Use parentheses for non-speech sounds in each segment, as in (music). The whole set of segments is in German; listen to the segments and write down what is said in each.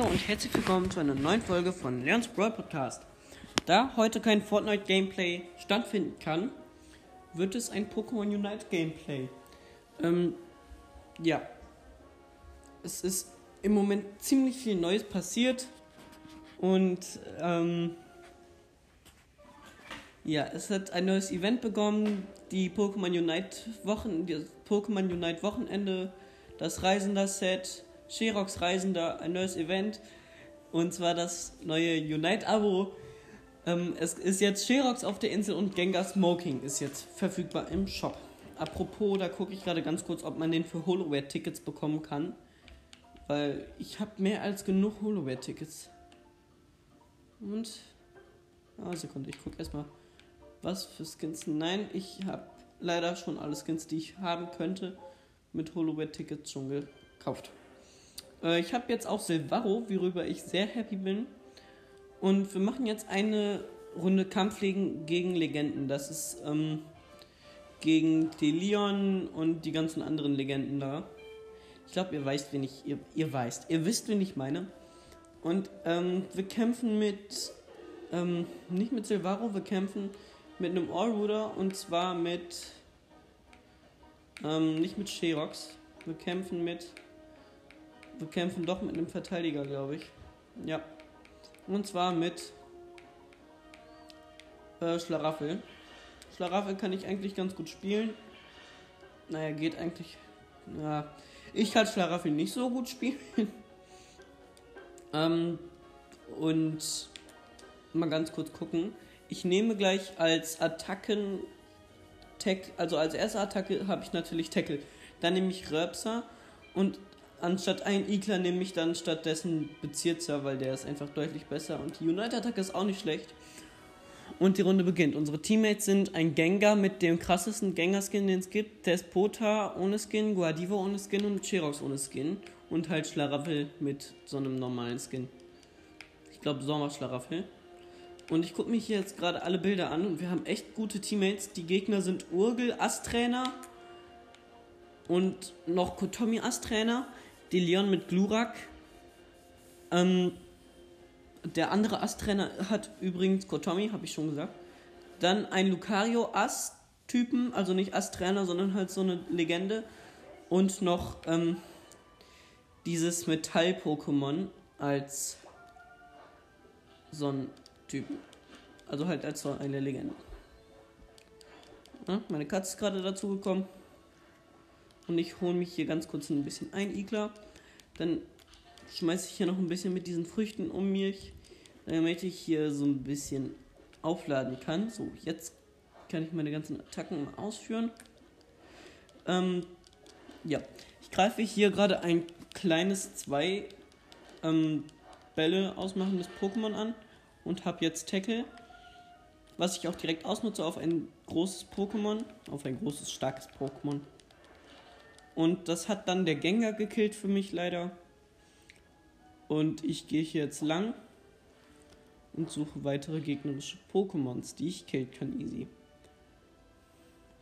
Hallo und herzlich willkommen zu einer neuen Folge von Leons Brawl Podcast. Da heute kein Fortnite Gameplay stattfinden kann, wird es ein Pokémon Unite Gameplay. Ähm, ja. Es ist im Moment ziemlich viel Neues passiert und ähm, ja, es hat ein neues Event begonnen, die Pokémon Unite Wochen, das Pokémon Unite Wochenende, das Reisender Set, Sherox Reisender, ein neues Event und zwar das neue Unite Abo. Ähm, es ist jetzt Sherox auf der Insel und Gengar Smoking ist jetzt verfügbar im Shop. Apropos, da gucke ich gerade ganz kurz, ob man den für Holoware-Tickets bekommen kann. Weil ich habe mehr als genug Holoware-Tickets. Und. Ah, Sekunde, ich gucke erstmal. Was für Skins? Nein, ich habe leider schon alle Skins, die ich haben könnte, mit Holoware-Tickets schon gekauft. Äh, ich habe jetzt auch Silvaro, worüber ich sehr happy bin. Und wir machen jetzt eine Runde Kampflegen gegen Legenden. Das ist ähm, gegen Delion und die ganzen anderen Legenden da. Ich glaube, ihr weißt, wen ich. Ihr, ihr weißt, ihr wisst, wen ich meine. Und ähm, wir kämpfen mit. Ähm, nicht mit Silvaro, wir kämpfen mit einem Allrooter und zwar mit. Ähm, nicht mit Sherox. Wir kämpfen mit. Wir kämpfen doch mit einem Verteidiger, glaube ich. Ja. Und zwar mit. Äh, Schlaraffel. Schlaraffel kann ich eigentlich ganz gut spielen. Naja, geht eigentlich. Ja, ich kann Schlaraffel nicht so gut spielen. (laughs) ähm, und mal ganz kurz gucken. Ich nehme gleich als Attacken. Also als erste Attacke habe ich natürlich Tackle. Dann nehme ich Röpser und anstatt ein Igler nehme ich dann stattdessen Bezirzer, weil der ist einfach deutlich besser. Und die Unite-Attacke ist auch nicht schlecht. Und die Runde beginnt. Unsere Teammates sind ein Gengar mit dem krassesten Gengar-Skin, den es gibt. Despota ohne Skin, Guadivo ohne Skin und Cherox ohne Skin. Und halt Schlaraffel mit so einem normalen Skin. Ich glaube Sommerschlaraffel. Und ich gucke mich hier jetzt gerade alle Bilder an und wir haben echt gute Teammates. Die Gegner sind Urgel, Astrainer und noch Kotomi Astrainer. Die Leon mit Glurak. Ähm, der andere Ast-Trainer hat übrigens Kotomi, habe ich schon gesagt. Dann ein Lucario Ast-Typen, also nicht Ast-Trainer, sondern halt so eine Legende. Und noch ähm, dieses Metall-Pokémon als so ein Typen. Also halt als so eine Legende. Meine Katze ist gerade dazu gekommen. Und ich hole mich hier ganz kurz ein bisschen ein, Igler. Dann schmeiße ich hier noch ein bisschen mit diesen Früchten um mich, damit ich hier so ein bisschen aufladen kann. So, jetzt kann ich meine ganzen Attacken mal ausführen. Ähm, ja, ich greife hier gerade ein kleines zwei ähm, Bälle ausmachendes Pokémon an und habe jetzt Tackle, was ich auch direkt ausnutze auf ein großes Pokémon, auf ein großes, starkes Pokémon. Und das hat dann der Gengar gekillt für mich leider. Und ich gehe hier jetzt lang und suche weitere gegnerische Pokémons, die ich killen kann easy.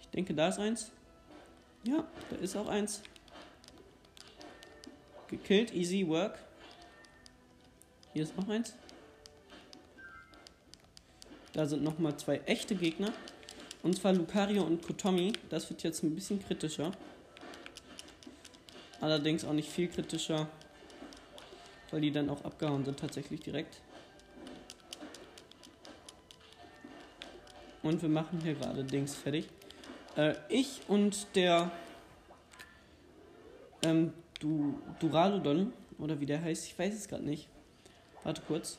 Ich denke, da ist eins. Ja, da ist auch eins. Gekillt, easy work. Hier ist noch eins. Da sind nochmal zwei echte Gegner. Und zwar Lucario und Kotomi. Das wird jetzt ein bisschen kritischer. Allerdings auch nicht viel kritischer, weil die dann auch abgehauen sind tatsächlich direkt. Und wir machen hier gerade Dings fertig. Äh, ich und der ähm, du Duraludon, oder wie der heißt, ich weiß es gerade nicht. Warte kurz.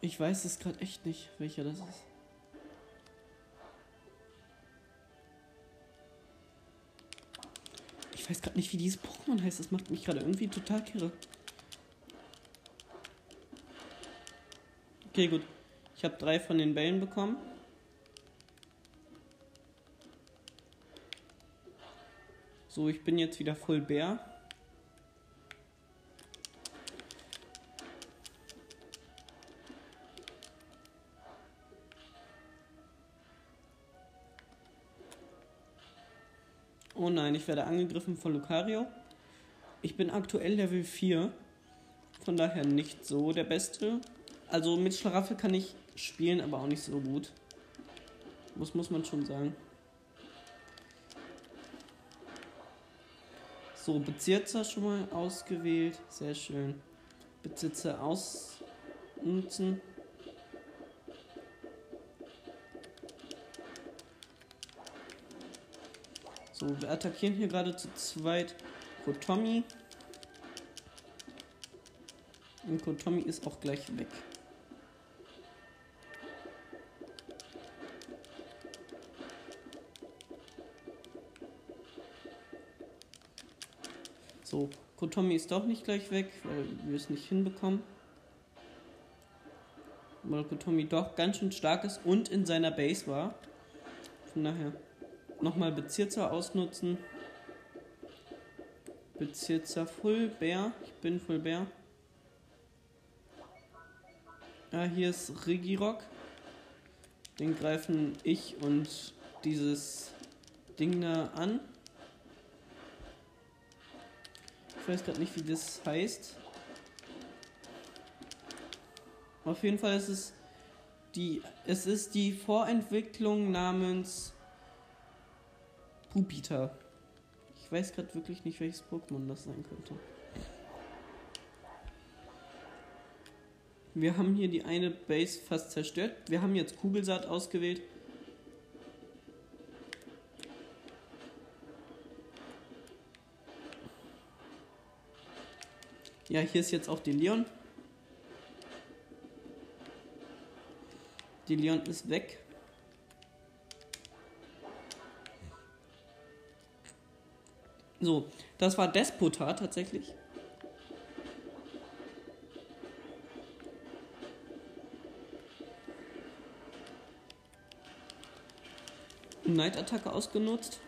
Ich weiß es gerade echt nicht, welcher das ist. Weiß gerade nicht, wie dieses Pokémon heißt. Das macht mich gerade irgendwie total kirre. Okay, gut. Ich habe drei von den Bällen bekommen. So, ich bin jetzt wieder voll Bär. Werde angegriffen von Lucario. Ich bin aktuell Level 4 Von daher nicht so der beste. Also mit Schlaraffel kann ich spielen, aber auch nicht so gut. Das muss man schon sagen. So, Bezirzer schon mal ausgewählt. Sehr schön. Bezirzer ausnutzen. So, wir attackieren hier gerade zu zweit Kotomi. Und Kotomi ist auch gleich weg. So, Kotomi ist doch nicht gleich weg, weil wir es nicht hinbekommen. Weil Kotomi doch ganz schön stark ist und in seiner Base war. Von daher nochmal Bezirzer ausnutzen. Bezirzer Full Bär. Ich bin Full Bär. Ah, hier ist Regirock. Den greifen ich und dieses Ding da an. Ich weiß gerade nicht, wie das heißt. Auf jeden Fall ist es die, es ist die Vorentwicklung namens Pupita. Ich weiß gerade wirklich nicht, welches Pokémon das sein könnte. Wir haben hier die eine Base fast zerstört. Wir haben jetzt Kugelsaat ausgewählt. Ja, hier ist jetzt auch die Leon. Die Leon ist weg. So, das war Despota tatsächlich. Night-Attacke ausgenutzt.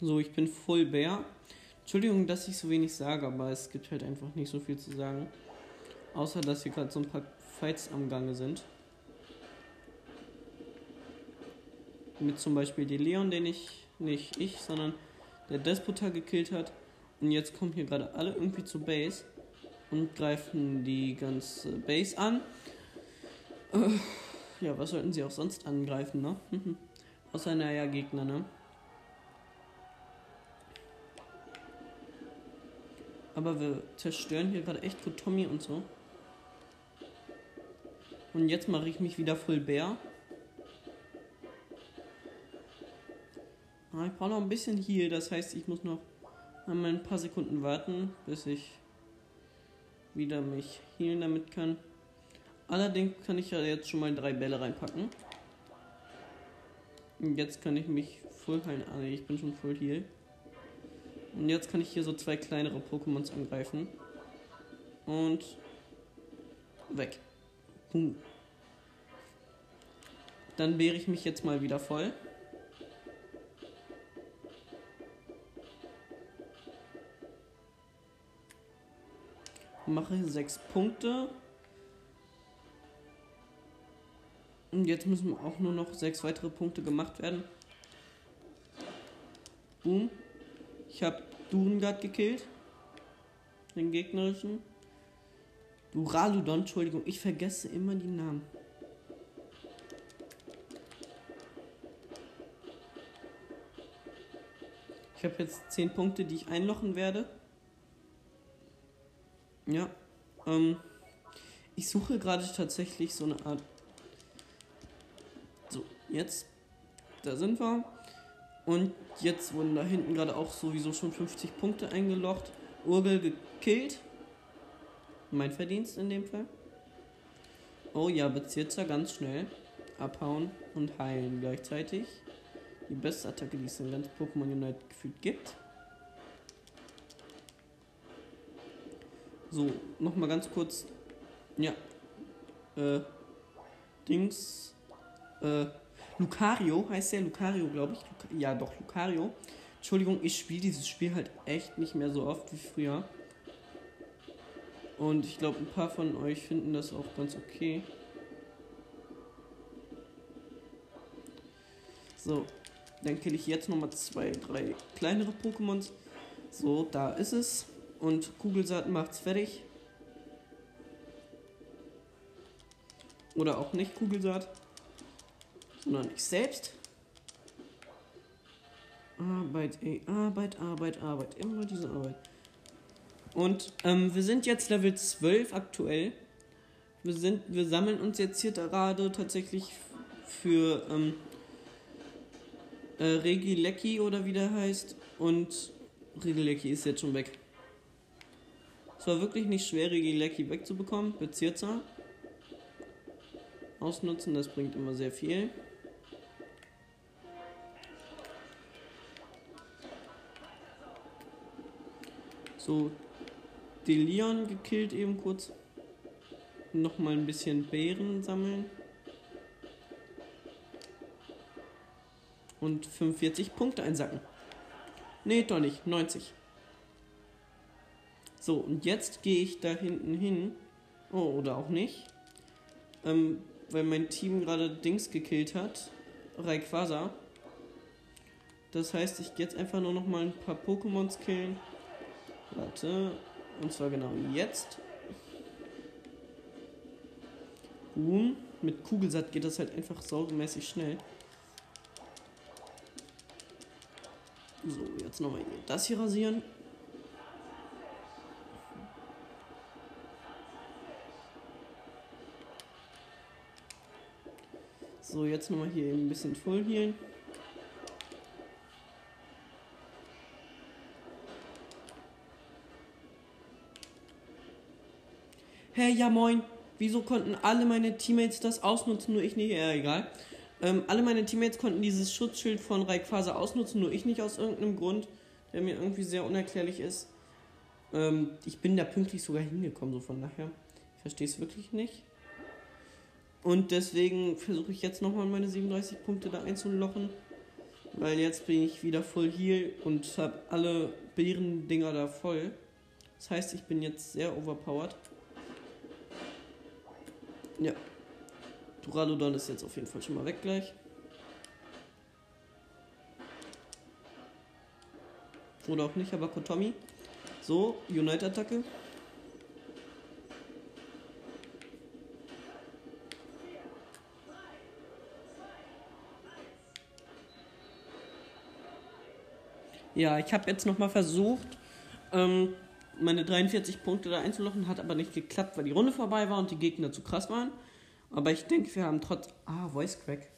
So, ich bin Full Bear. Entschuldigung, dass ich so wenig sage, aber es gibt halt einfach nicht so viel zu sagen. Außer, dass hier gerade so ein paar Fights am Gange sind. Mit zum Beispiel die Leon, den ich, nicht ich, sondern der Despota gekillt hat. Und jetzt kommen hier gerade alle irgendwie zur Base und greifen die ganze Base an. Äh, ja, was sollten sie auch sonst angreifen, ne? (laughs) Außer naja Gegner, ne? Aber wir zerstören hier gerade echt Kotomi und so. Und jetzt mache ich mich wieder Full Bär. Brauche noch ein bisschen Heal, das heißt, ich muss noch einmal ein paar Sekunden warten, bis ich wieder mich healen damit kann. Allerdings kann ich ja jetzt schon mal drei Bälle reinpacken. Und jetzt kann ich mich voll heilen. Ah, ich bin schon voll heal. Und jetzt kann ich hier so zwei kleinere Pokémons angreifen. Und weg. Boom. Dann wehre ich mich jetzt mal wieder voll. Mache sechs Punkte. Und jetzt müssen auch nur noch sechs weitere Punkte gemacht werden. Boom. Ich habe Durengard gekillt. Den gegnerischen. Duraludon, Entschuldigung, ich vergesse immer die Namen. Ich habe jetzt 10 Punkte, die ich einlochen werde. Ja. Ähm, ich suche gerade tatsächlich so eine Art. So, jetzt. Da sind wir. Und jetzt wurden da hinten gerade auch sowieso schon 50 Punkte eingelocht. Urgel gekillt. Mein Verdienst in dem Fall. Oh ja, Bezirzer ganz schnell. Abhauen und heilen gleichzeitig. Die beste Attacke, die es in ganz Pokémon Unite gefühlt gibt. So, nochmal ganz kurz. Ja. Äh. Dings. Äh. Lucario heißt der Lucario, glaube ich. Luca ja, doch, Lucario. Entschuldigung, ich spiele dieses Spiel halt echt nicht mehr so oft wie früher. Und ich glaube, ein paar von euch finden das auch ganz okay. So. Dann kill ich jetzt nochmal zwei, drei kleinere Pokémons. So, da ist es. Und Kugelsaat macht's fertig. Oder auch nicht Kugelsaat. Sondern ich selbst. Arbeit, ey, Arbeit, Arbeit, Arbeit. Immer diese Arbeit. Und ähm, wir sind jetzt Level 12 aktuell. Wir, sind, wir sammeln uns jetzt hier gerade tatsächlich für ähm, äh, Regilecki oder wie der heißt. Und Regilecki ist jetzt schon weg. Es war wirklich nicht schwer, Regilecki wegzubekommen. Bezirzer. Ausnutzen, das bringt immer sehr viel. So, den Leon gekillt eben kurz. Nochmal ein bisschen Beeren sammeln. Und 45 Punkte einsacken. Nee, doch nicht. 90. So, und jetzt gehe ich da hinten hin. Oh, oder auch nicht. Ähm, weil mein Team gerade Dings gekillt hat. Rayquaza. Das heißt, ich gehe jetzt einfach nur noch mal ein paar Pokémons killen. Warte. Und zwar genau jetzt. Boom. Mit Kugelsat geht das halt einfach saumäßig schnell. So, jetzt nochmal das hier rasieren. So, jetzt nochmal hier ein bisschen voll healen. Hey, ja moin. Wieso konnten alle meine Teammates das ausnutzen, nur ich nicht? Ja, egal. Ähm, alle meine Teammates konnten dieses Schutzschild von Rayquaza ausnutzen, nur ich nicht aus irgendeinem Grund, der mir irgendwie sehr unerklärlich ist. Ähm, ich bin da pünktlich sogar hingekommen, so von daher. Ich verstehe es wirklich nicht. Und deswegen versuche ich jetzt nochmal meine 37 Punkte da einzulochen. Weil jetzt bin ich wieder voll Heal und habe alle Beeren-Dinger da voll. Das heißt, ich bin jetzt sehr overpowered. Ja. Duraludon ist jetzt auf jeden Fall schon mal weg gleich. Oder auch nicht, aber Kotomi. So, Unite-Attacke. Ja, ich habe jetzt nochmal versucht, ähm, meine 43 Punkte da einzulochen, hat aber nicht geklappt, weil die Runde vorbei war und die Gegner zu krass waren. Aber ich denke, wir haben trotz. Ah, Voice Crack.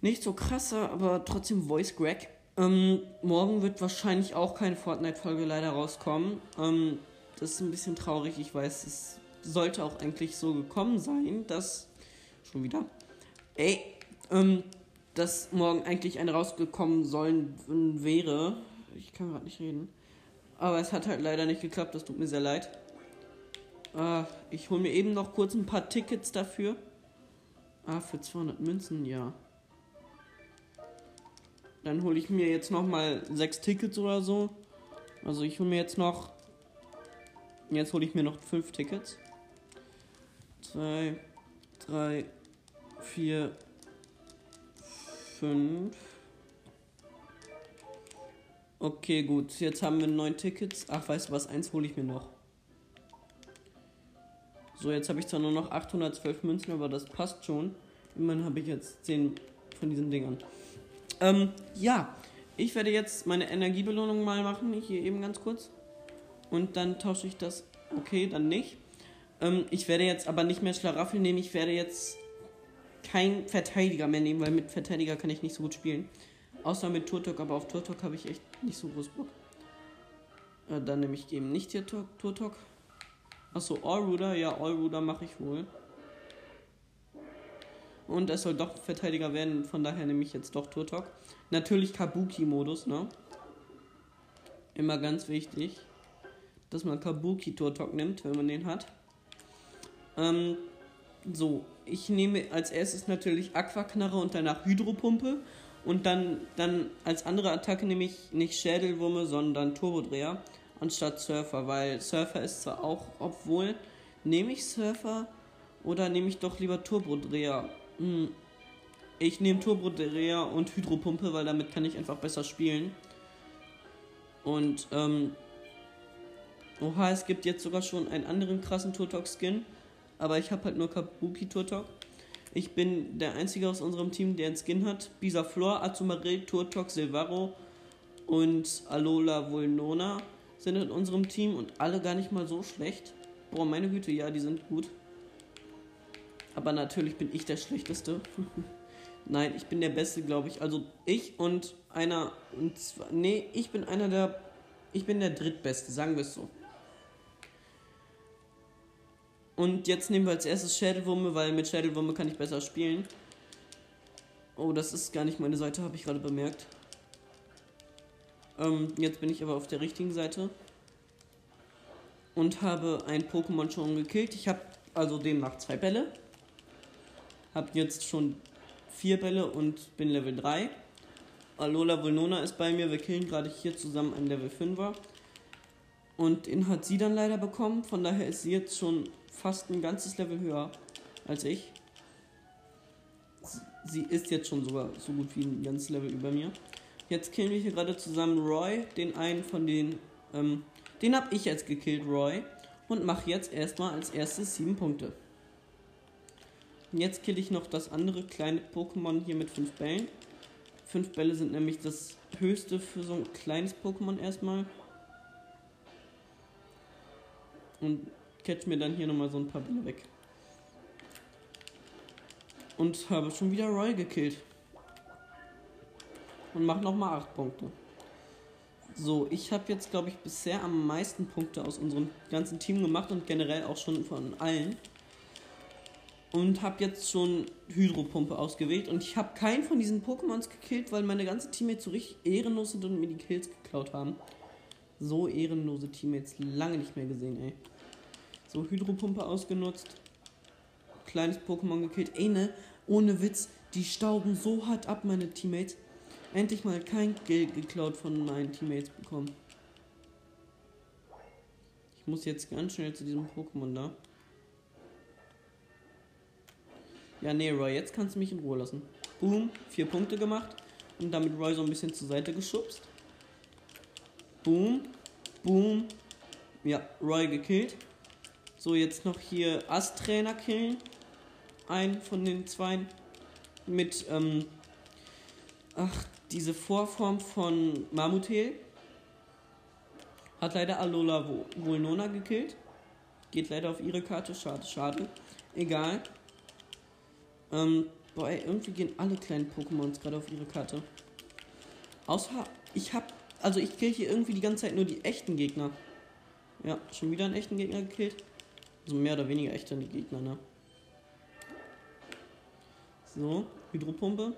Nicht so krasser, aber trotzdem Voice Crack. Ähm, morgen wird wahrscheinlich auch keine Fortnite-Folge leider rauskommen. Ähm, das ist ein bisschen traurig. Ich weiß, es sollte auch eigentlich so gekommen sein, dass. Schon wieder. Ey, ähm, dass morgen eigentlich eine rausgekommen sollen wäre. Ich kann gerade nicht reden. Aber es hat halt leider nicht geklappt, das tut mir sehr leid. Äh, ich hole mir eben noch kurz ein paar Tickets dafür. Ah, für 200 Münzen, ja. Dann hole ich mir jetzt noch mal sechs Tickets oder so. Also ich hole mir jetzt noch... Jetzt hole ich mir noch fünf Tickets. Zwei, drei, vier, fünf. Okay, gut. Jetzt haben wir neun Tickets. Ach, weißt du was? Eins hole ich mir noch. So, jetzt habe ich zwar nur noch 812 Münzen, aber das passt schon. Immerhin habe ich jetzt 10 von diesen Dingern. Ähm, ja. Ich werde jetzt meine Energiebelohnung mal machen. Hier eben ganz kurz. Und dann tausche ich das. Okay, dann nicht. Ähm, ich werde jetzt aber nicht mehr Schlaraffel nehmen. Ich werde jetzt kein Verteidiger mehr nehmen, weil mit Verteidiger kann ich nicht so gut spielen. Außer mit Turtok, aber auf Turtok habe ich echt nicht so groß Bock. Äh, dann nehme ich eben nicht hier Turtok. Achso, Allruder, ja, Allruder mache ich wohl. Und es soll doch Verteidiger werden, von daher nehme ich jetzt doch Turtok. Natürlich Kabuki-Modus, ne? Immer ganz wichtig, dass man Kabuki-Turtok nimmt, wenn man den hat. Ähm, so, ich nehme als erstes natürlich Aquaknarre und danach Hydropumpe. Und dann, dann als andere Attacke nehme ich nicht Schädelwurme, sondern Turbodreher anstatt Surfer, weil Surfer ist zwar auch, obwohl, nehme ich Surfer oder nehme ich doch lieber Turbodreher? Hm. Ich nehme Turbodrea und Hydropumpe, weil damit kann ich einfach besser spielen. Und, ähm, oha, es gibt jetzt sogar schon einen anderen krassen Turtok-Skin. Aber ich habe halt nur Kabuki Turtok. Ich bin der Einzige aus unserem Team, der einen Skin hat. Bisa Flor, Azumarill, Turtok, Silvaro und Alola Vulnona sind in unserem Team und alle gar nicht mal so schlecht. Boah, meine Güte, ja, die sind gut. Aber natürlich bin ich der Schlechteste. (laughs) Nein, ich bin der Beste, glaube ich. Also ich und einer und zwar, nee, ich bin einer der, ich bin der Drittbeste, sagen wir es so. Und jetzt nehmen wir als erstes Schädelwurme, weil mit Schädelwurme kann ich besser spielen. Oh, das ist gar nicht meine Seite, habe ich gerade bemerkt. Ähm, jetzt bin ich aber auf der richtigen Seite. Und habe ein Pokémon schon gekillt. Ich habe also demnach zwei Bälle. Habe jetzt schon vier Bälle und bin Level 3. Alola Vulnona ist bei mir. Wir killen gerade hier zusammen einen Level 5er. Und den hat sie dann leider bekommen. Von daher ist sie jetzt schon fast ein ganzes Level höher als ich. Sie ist jetzt schon sogar so gut wie ein ganzes Level über mir. Jetzt killen wir hier gerade zusammen Roy, den einen von den. Ähm, den habe ich jetzt gekillt, Roy. Und mache jetzt erstmal als erstes 7 Punkte. Und jetzt kill ich noch das andere kleine Pokémon hier mit 5 Bällen. 5 Bälle sind nämlich das höchste für so ein kleines Pokémon erstmal. Und catch mir dann hier nochmal so ein paar Bälle weg. Und habe schon wieder Roy gekillt und mache nochmal 8 Punkte. So, ich habe jetzt, glaube ich, bisher am meisten Punkte aus unserem ganzen Team gemacht und generell auch schon von allen. Und habe jetzt schon Hydropumpe ausgewählt. Und ich habe keinen von diesen Pokémons gekillt, weil meine ganzen Teammates so richtig ehrenlos sind und mir die Kills geklaut haben. So ehrenlose Teammates lange nicht mehr gesehen, ey. So, Hydropumpe ausgenutzt. Kleines Pokémon gekillt. Ey, ne, ohne Witz, die stauben so hart ab, meine Teammates endlich mal kein Geld geklaut von meinen Teammates bekommen. Ich muss jetzt ganz schnell zu diesem Pokémon da. Ja, nee, Roy, jetzt kannst du mich in Ruhe lassen. Boom, vier Punkte gemacht und damit Roy so ein bisschen zur Seite geschubst. Boom, boom. Ja, Roy gekillt. So, jetzt noch hier Ast-Trainer killen. Ein von den zwei mit, ähm, ach, diese Vorform von Mamutel hat leider Alola Vulnona gekillt. Geht leider auf ihre Karte. Schade, schade. Egal. Ähm, boah, ey, irgendwie gehen alle kleinen Pokémons gerade auf ihre Karte. Außer, ich hab, also ich kill hier irgendwie die ganze Zeit nur die echten Gegner. Ja, schon wieder einen echten Gegner gekillt. Also mehr oder weniger echte Gegner, ne? So, Hydropumpe.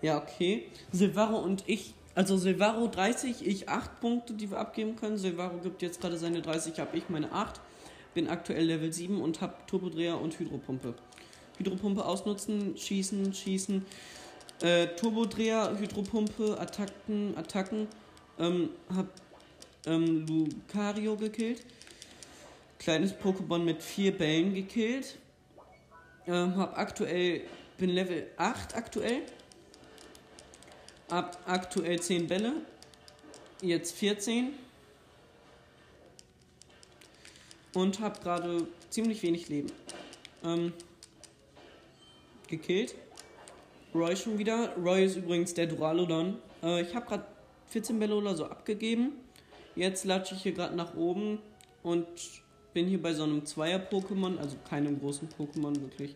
Ja, okay. Silvaro und ich, also Silvaro 30, ich 8 Punkte, die wir abgeben können. Silvaro gibt jetzt gerade seine 30, habe ich meine 8. Bin aktuell Level 7 und habe Turbodreher und Hydropumpe. Hydropumpe ausnutzen, schießen, schießen. Äh, Turbodreher, Hydropumpe, Attacken, Attacken. Ähm, hab ähm, Lucario gekillt. Kleines Pokémon mit 4 Bällen gekillt. Ähm, hab aktuell, bin Level 8 aktuell ab aktuell 10 Bälle, jetzt 14 und habe gerade ziemlich wenig Leben. Ähm, gekillt. Roy schon wieder. Roy ist übrigens der Duralodon. Äh, ich habe gerade 14 Bälle oder so abgegeben. Jetzt latsche ich hier gerade nach oben und bin hier bei so einem Zweier-Pokémon, also keinem großen Pokémon wirklich.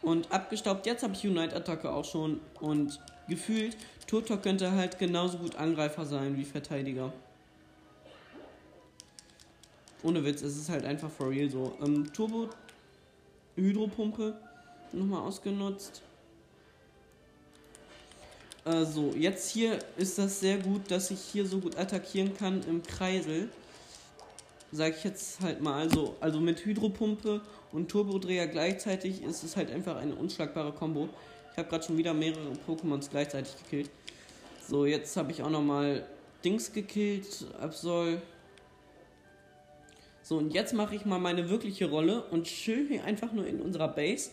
Und abgestaubt, jetzt habe ich Unite-Attacke auch schon und gefühlt, Turtok könnte halt genauso gut Angreifer sein wie Verteidiger. Ohne Witz, es ist halt einfach for real so. Ähm, Turbo Hydropumpe nochmal ausgenutzt. Äh, so, jetzt hier ist das sehr gut, dass ich hier so gut attackieren kann im Kreisel. Sag ich jetzt halt mal. Also, also mit Hydropumpe und Turbodreher gleichzeitig ist es halt einfach eine unschlagbare Kombo. Ich habe gerade schon wieder mehrere Pokémons gleichzeitig gekillt. So, jetzt habe ich auch nochmal Dings gekillt, Absol. So, und jetzt mache ich mal meine wirkliche Rolle und chill hier einfach nur in unserer Base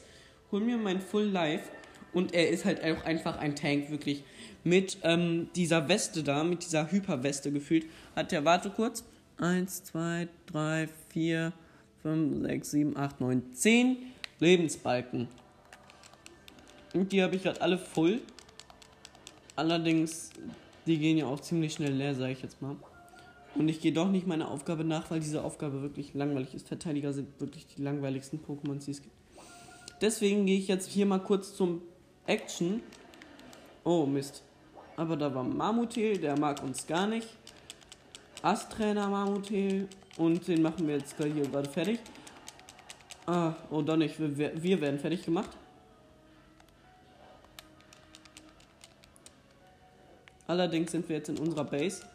hol mir mein Full Life. Und er ist halt auch einfach ein Tank, wirklich. Mit ähm, dieser Weste da, mit dieser Hyperweste gefühlt, hat er, warte kurz, 1, 2, 3, 4, 5, 6, 7, 8, 9, 10 Lebensbalken. Und die habe ich gerade alle voll. Allerdings, die gehen ja auch ziemlich schnell leer, sage ich jetzt mal. Und ich gehe doch nicht meiner Aufgabe nach, weil diese Aufgabe wirklich langweilig ist. Verteidiger sind wirklich die langweiligsten Pokémon, die es gibt. Deswegen gehe ich jetzt hier mal kurz zum Action. Oh, Mist. Aber da war Mamutel, der mag uns gar nicht. Asträner Mamutel. Und den machen wir jetzt hier gerade fertig. Ah, oh, doch nicht. Wir, wir werden fertig gemacht. Allerdings sind wir jetzt in unserer Base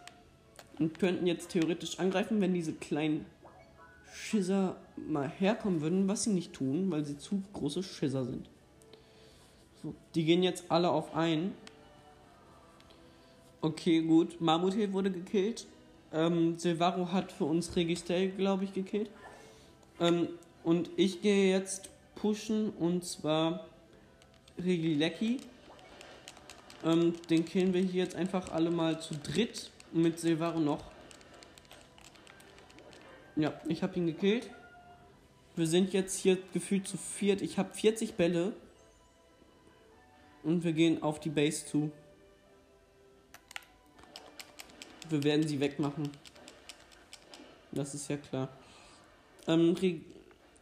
und könnten jetzt theoretisch angreifen, wenn diese kleinen Schisser mal herkommen würden, was sie nicht tun, weil sie zu große Schisser sind. So, die gehen jetzt alle auf ein. Okay, gut. Marmutel wurde gekillt. Ähm, Silvaro hat für uns Registel, glaube ich, gekillt. Ähm, und ich gehe jetzt pushen und zwar Regilecki. Ähm, den killen wir hier jetzt einfach alle mal zu dritt mit Silvaro noch. Ja, ich habe ihn gekillt. Wir sind jetzt hier gefühlt zu viert. Ich habe 40 Bälle. Und wir gehen auf die Base zu. Wir werden sie wegmachen. Das ist ja klar. Ähm,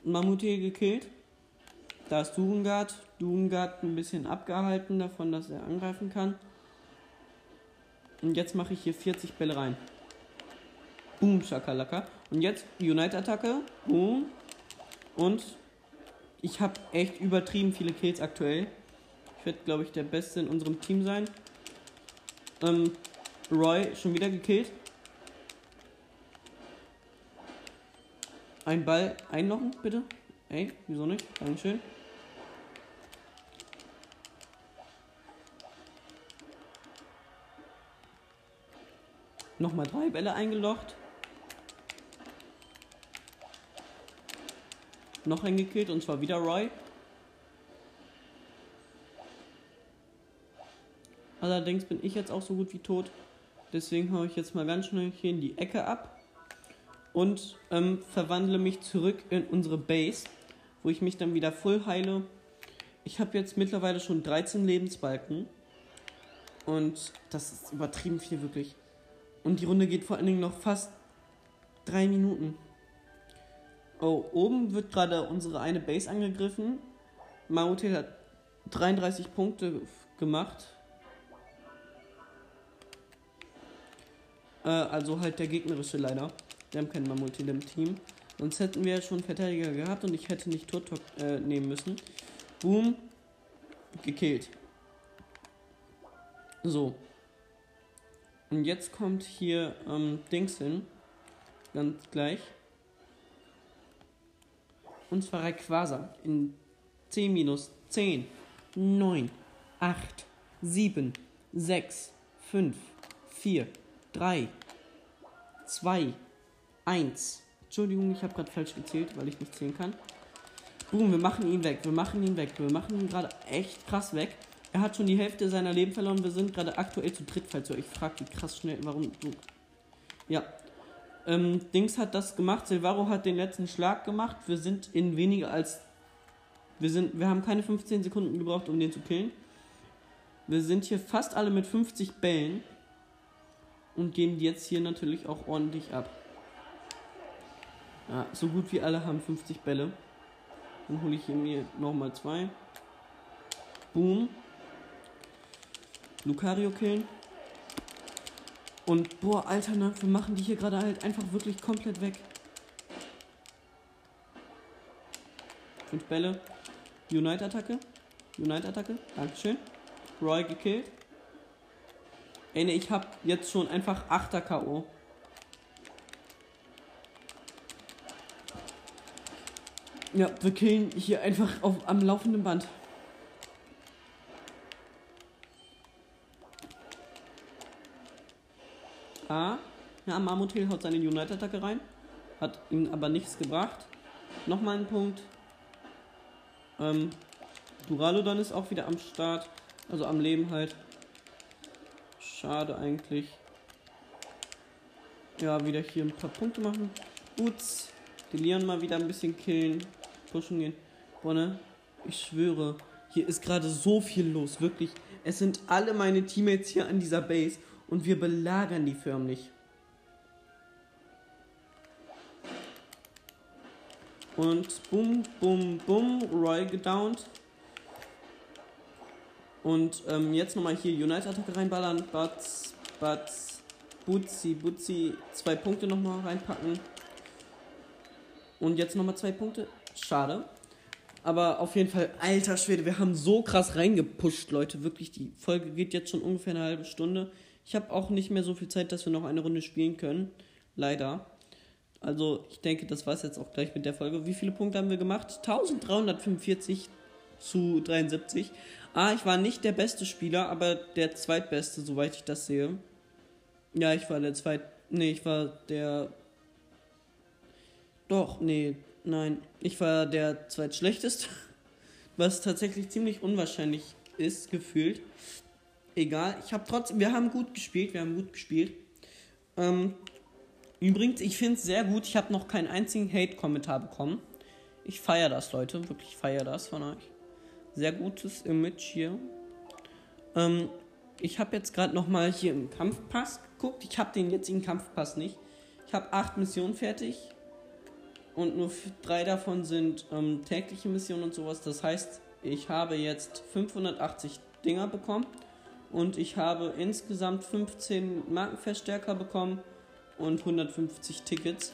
Mammuti gekillt. Da ist Durengard. Durengard ein bisschen abgehalten davon, dass er angreifen kann. Und jetzt mache ich hier 40 Bälle rein. Boom, Shakalaka. Und jetzt Unite-Attacke. Boom. Und ich habe echt übertrieben viele Kills aktuell. Ich werde, glaube ich, der Beste in unserem Team sein. Ähm, Roy schon wieder gekillt. Ein Ball einlochen, bitte. Ey, wieso nicht? Dankeschön. Nochmal drei Bälle eingelocht. Noch eingekillt und zwar wieder Roy. Allerdings bin ich jetzt auch so gut wie tot. Deswegen haue ich jetzt mal ganz schnell hier in die Ecke ab und ähm, verwandle mich zurück in unsere Base, wo ich mich dann wieder voll heile. Ich habe jetzt mittlerweile schon 13 Lebensbalken und das ist übertrieben viel wirklich. Und die Runde geht vor allen Dingen noch fast drei Minuten. Oh, oben wird gerade unsere eine Base angegriffen. Mautel hat 33 Punkte gemacht. Äh, also halt der gegnerische leider. Wir haben keinen Mammutil im Team. Sonst hätten wir schon Verteidiger gehabt und ich hätte nicht Turtok äh, nehmen müssen. Boom. Gekillt. So. Und jetzt kommt hier ähm, Dings hin. Ganz gleich. Und zwar Rayquaza. In 10 minus 10, 9, 8, 7, 6, 5, 4, 3, 2, 1. Entschuldigung, ich habe gerade falsch gezählt, weil ich nicht zählen kann. Boom, wir machen ihn weg. Wir machen ihn weg. Wir machen ihn gerade echt krass weg. Er hat schon die Hälfte seiner Leben verloren. Wir sind gerade aktuell zu dritt, falls ihr euch fragt, wie krass schnell, warum du. Ja. Ähm, Dings hat das gemacht. Silvaro hat den letzten Schlag gemacht. Wir sind in weniger als. Wir sind. Wir haben keine 15 Sekunden gebraucht, um den zu killen. Wir sind hier fast alle mit 50 Bällen. Und geben jetzt hier natürlich auch ordentlich ab. Ja, so gut wie alle haben 50 Bälle. Dann hole ich hier mir nochmal zwei. Boom. Lucario killen. Und boah, Alter, ne, wir machen die hier gerade halt einfach wirklich komplett weg. Fünf Bälle. Unite-Attacke. Unite-Attacke. Dankeschön. Roy gekillt. Ey, ne, ich hab jetzt schon einfach 8er K.O. Ja, wir killen hier einfach auf, am laufenden Band. Ah, ja, Marmotel haut seine Unite-Attacke rein. Hat ihm aber nichts gebracht. Nochmal ein Punkt. Ähm, Duraludon ist auch wieder am Start. Also am Leben halt. Schade eigentlich. Ja, wieder hier ein paar Punkte machen. Boots. Die Leon mal wieder ein bisschen killen. Pushen gehen. Boah, ne? Ich schwöre. Hier ist gerade so viel los. Wirklich. Es sind alle meine Teammates hier an dieser Base. Und wir belagern die förmlich. Und bum, bum, bum. Roy gedownt. Und ähm, jetzt nochmal hier Unite-Attacke reinballern. Butz, Butz, Butzi, Butzi. Zwei Punkte nochmal reinpacken. Und jetzt nochmal zwei Punkte. Schade. Aber auf jeden Fall, alter Schwede, wir haben so krass reingepusht, Leute. Wirklich, die Folge geht jetzt schon ungefähr eine halbe Stunde. Ich habe auch nicht mehr so viel Zeit, dass wir noch eine Runde spielen können. Leider. Also, ich denke, das war es jetzt auch gleich mit der Folge. Wie viele Punkte haben wir gemacht? 1345 zu 73. Ah, ich war nicht der beste Spieler, aber der zweitbeste, soweit ich das sehe. Ja, ich war der zweit. Nee, ich war der. Doch, nee, nein. Ich war der zweitschlechteste. (laughs) Was tatsächlich ziemlich unwahrscheinlich ist, gefühlt. Egal, ich habe trotzdem. Wir haben gut gespielt, wir haben gut gespielt. Ähm, übrigens, ich finde es sehr gut. Ich habe noch keinen einzigen Hate-Kommentar bekommen. Ich feiere das, Leute. Wirklich feiere das von euch sehr gutes Image hier. Ähm, ich habe jetzt gerade noch mal hier im Kampfpass geguckt. Ich habe den jetzigen Kampfpass nicht. Ich habe acht Missionen fertig und nur drei davon sind ähm, tägliche Missionen und sowas. Das heißt, ich habe jetzt 580 Dinger bekommen und ich habe insgesamt 15 Markenverstärker bekommen und 150 Tickets.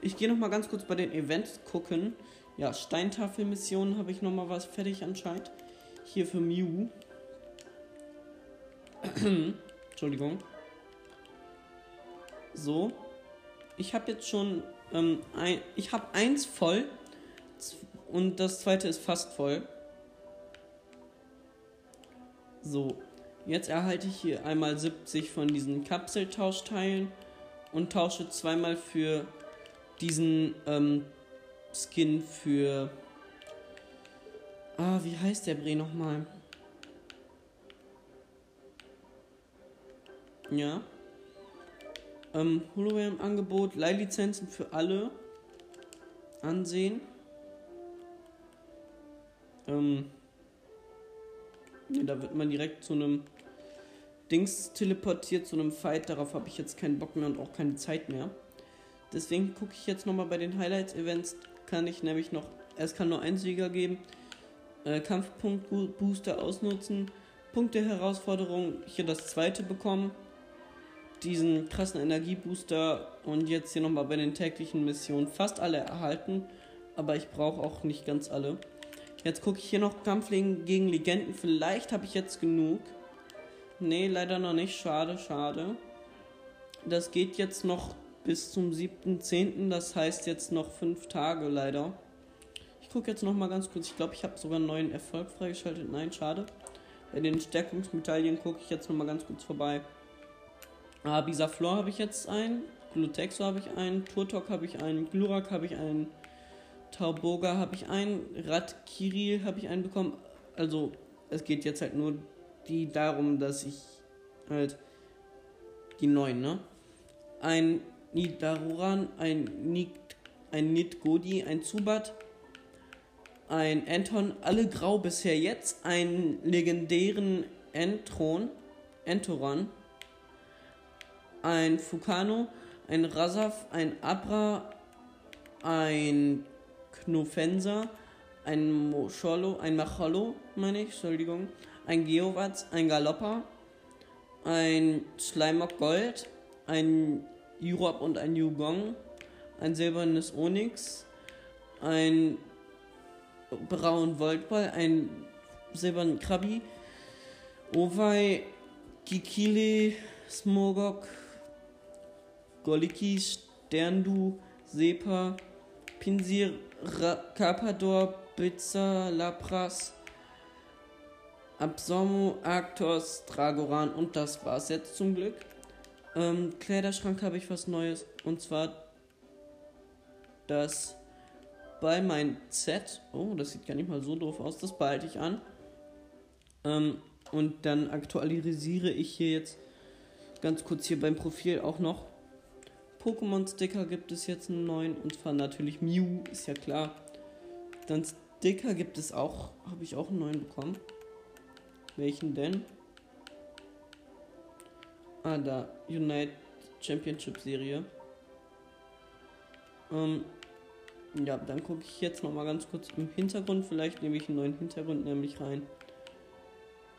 Ich gehe noch mal ganz kurz bei den Events gucken. Ja, Steintafelmissionen habe ich nochmal was fertig anscheinend. Hier für Mew. (clears throat) Entschuldigung. So. Ich habe jetzt schon ähm, ein, ich habe eins voll und das zweite ist fast voll. So. Jetzt erhalte ich hier einmal 70 von diesen Kapseltauschteilen und tausche zweimal für diesen ähm, Skin für. Ah, wie heißt der Bre nochmal? Ja. Ähm, Hologram-Angebot, Leihlizenzen für alle ansehen. Ähm, da wird man direkt zu einem Dings teleportiert, zu einem Fight. Darauf habe ich jetzt keinen Bock mehr und auch keine Zeit mehr. Deswegen gucke ich jetzt nochmal bei den Highlights-Events kann ich nämlich noch, es kann nur einen Sieger geben. Äh, Kampfpunkt-Booster ausnutzen. Punkte-Herausforderung, hier das zweite bekommen. Diesen krassen Energiebooster und jetzt hier nochmal bei den täglichen Missionen fast alle erhalten. Aber ich brauche auch nicht ganz alle. Jetzt gucke ich hier noch Kampf gegen Legenden. Vielleicht habe ich jetzt genug. Nee, leider noch nicht. Schade, schade. Das geht jetzt noch bis zum 7.10. Das heißt jetzt noch fünf Tage leider. Ich gucke jetzt noch mal ganz kurz. Ich glaube, ich habe sogar einen neuen Erfolg freigeschaltet. Nein, schade. Bei den Stärkungsmedaillen gucke ich jetzt noch mal ganz kurz vorbei. Ah, Bisaflor habe ich jetzt einen. Glutexo habe ich einen. Turtok habe ich einen. Glurak habe ich einen. Tauboga habe ich einen. Radkiril habe ich einen bekommen. Also, es geht jetzt halt nur die darum, dass ich halt die neuen, ne? Ein Nidaruran, ein, Nik, ein Nidgodi, ein Zubat, ein Anton, alle grau bisher jetzt, einen legendären Entron, Entoran, ein Fukano, ein Rasaf, ein Abra, ein Knofensa, ein Moscholo, ein Macholo, meine ich, Entschuldigung, ein Geowatz, ein Galopper, ein Schleimok Gold, ein Europe und ein Yugong, ein silbernes Onyx, ein braun Voltball, ein silbernen Krabi, Ovai, Kikili, Smogok, Goliki, Sterndu, Sepa, Pinsir, Carpador, Blitzer, Lapras, Absormo, Arctos, Dragoran und das war's jetzt zum Glück. Ähm, Kleiderschrank habe ich was Neues. Und zwar das bei mein Z. Oh, das sieht gar nicht mal so doof aus. Das behalte ich an. Ähm, und dann aktualisiere ich hier jetzt ganz kurz hier beim Profil auch noch. Pokémon-Sticker gibt es jetzt einen neuen. Und zwar natürlich Mew, ist ja klar. Dann Sticker gibt es auch. Habe ich auch einen neuen bekommen. Welchen denn? Ah, da. Unite Championship Serie. Ähm, ja, dann gucke ich jetzt noch mal ganz kurz im Hintergrund. Vielleicht nehme ich einen neuen Hintergrund nämlich rein.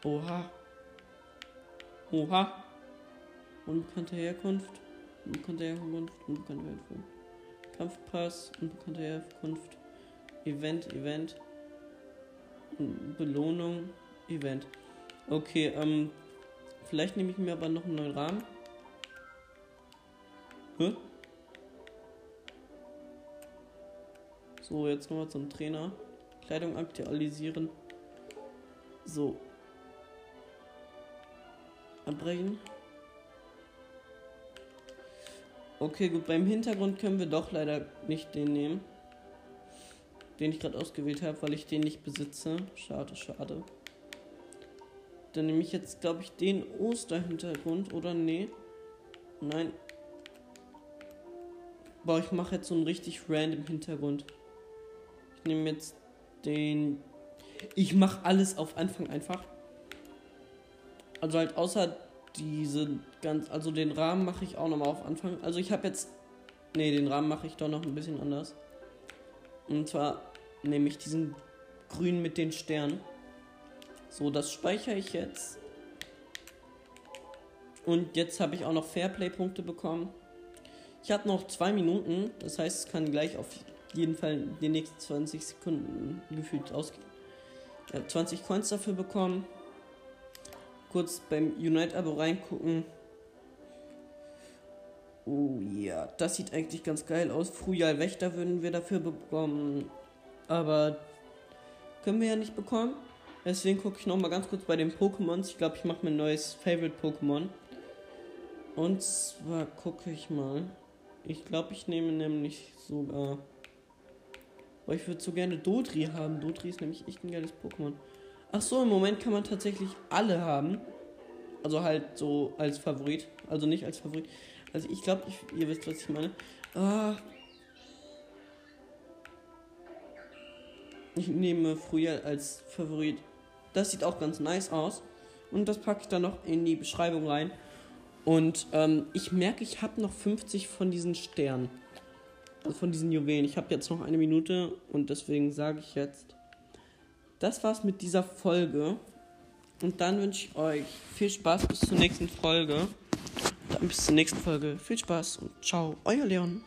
Oha. Oha. Unbekannte Herkunft. Unbekannte Herkunft. Unbekannte Herkunft. Kampfpass. Unbekannte Herkunft. Event, Event. Belohnung. Event. Okay, ähm. Vielleicht nehme ich mir aber noch einen neuen Rahmen. Hä? So, jetzt nochmal zum Trainer. Kleidung aktualisieren. So. Abbrechen. Okay, gut. Beim Hintergrund können wir doch leider nicht den nehmen. Den ich gerade ausgewählt habe, weil ich den nicht besitze. Schade, schade. Dann nehme ich jetzt, glaube ich, den Osterhintergrund, oder? Nee. Nein. Boah, ich mache jetzt so einen richtig random Hintergrund nehme jetzt den. Ich mache alles auf Anfang einfach. Also halt außer diese ganz. Also den Rahmen mache ich auch nochmal auf Anfang. Also ich habe jetzt. Ne, den Rahmen mache ich doch noch ein bisschen anders. Und zwar nehme ich diesen grün mit den Sternen. So, das speichere ich jetzt. Und jetzt habe ich auch noch Fairplay-Punkte bekommen. Ich hatte noch zwei Minuten, das heißt, es kann gleich auf jeden Fall die nächsten 20 Sekunden gefühlt ausgehen. Ich habe 20 Coins dafür bekommen. Kurz beim Unite-Abo reingucken. Oh ja, das sieht eigentlich ganz geil aus. Frühjahr Wächter würden wir dafür bekommen. Aber können wir ja nicht bekommen. Deswegen gucke ich nochmal ganz kurz bei den Pokémons. Ich glaube, ich mache mir ein neues Favorite-Pokémon. Und zwar gucke ich mal. Ich glaube, ich nehme nämlich sogar aber ich würde so gerne Dodri haben. Dodri ist nämlich echt ein geiles Pokémon. Ach so, im Moment kann man tatsächlich alle haben. Also halt so als Favorit. Also nicht als Favorit. Also ich glaube, ihr wisst, was ich meine. Ah. Ich nehme Frühjahr als Favorit. Das sieht auch ganz nice aus. Und das packe ich dann noch in die Beschreibung rein. Und ähm, ich merke, ich habe noch 50 von diesen Sternen von diesen Juwelen. Ich habe jetzt noch eine Minute und deswegen sage ich jetzt, das war's mit dieser Folge. Und dann wünsche ich euch viel Spaß bis zur nächsten Folge. Dann bis zur nächsten Folge. Viel Spaß und ciao, euer Leon.